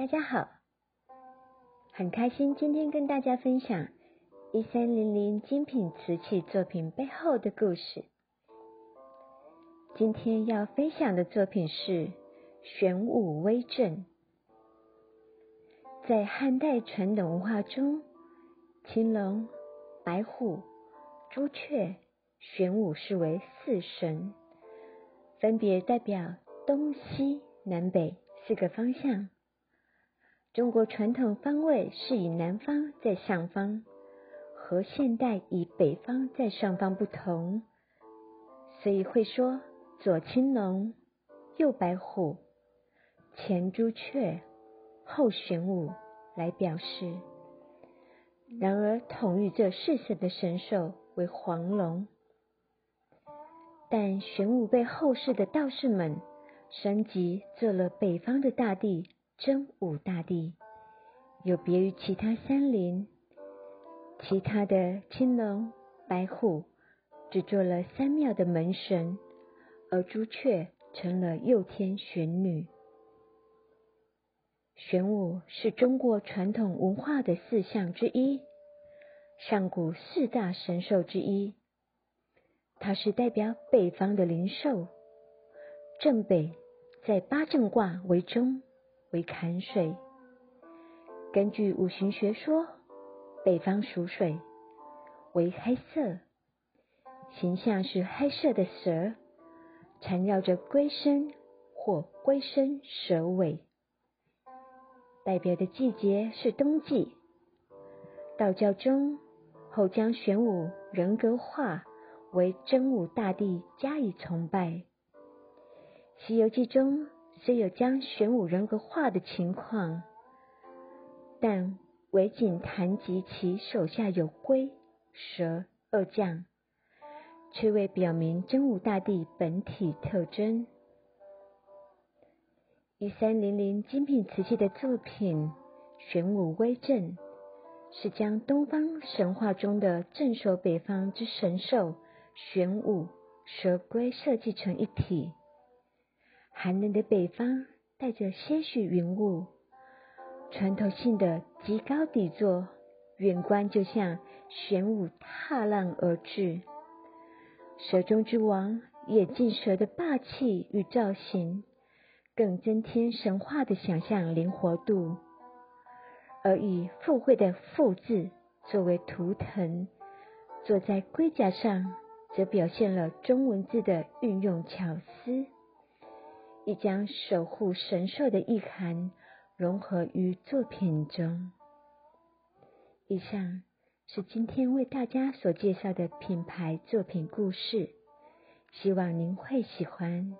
大家好，很开心今天跟大家分享一三零零精品瓷器作品背后的故事。今天要分享的作品是玄武威震。在汉代传统文化中，青龙、白虎、朱雀、玄武视为四神，分别代表东西南北四个方向。中国传统方位是以南方在上方，和现代以北方在上方不同，所以会说左青龙，右白虎，前朱雀，后玄武来表示。然而统御这四神的神兽为黄龙，但玄武被后世的道士们升级做了北方的大帝。真武大帝有别于其他山林，其他的青龙、白虎只做了三庙的门神，而朱雀成了右天玄女。玄武是中国传统文化的四象之一，上古四大神兽之一。它是代表北方的灵兽，正北在八正卦为中。为坎水。根据五行学说，北方属水，为黑色，形象是黑色的蛇，缠绕着龟身或龟身蛇尾，代表的季节是冬季。道教中后将玄武人格化为真武大帝加以崇拜。西游记中。虽有将玄武人格化的情况，但唯仅谈及其手下有龟、蛇二将，却未表明真武大帝本体特征。一三零零精品瓷器的作品《玄武威震》，是将东方神话中的镇守北方之神兽玄武、蛇龟设计成一体。寒冷的北方带着些许云雾，穿透性的极高底座，远观就像玄武踏浪而至。蛇中之王，眼镜蛇的霸气与造型，更增添神话的想象灵活度。而以富贵的“富”字作为图腾，坐在龟甲上，则表现了中文字的运用巧思。亦将守护神兽的意涵融合于作品中。以上是今天为大家所介绍的品牌作品故事，希望您会喜欢。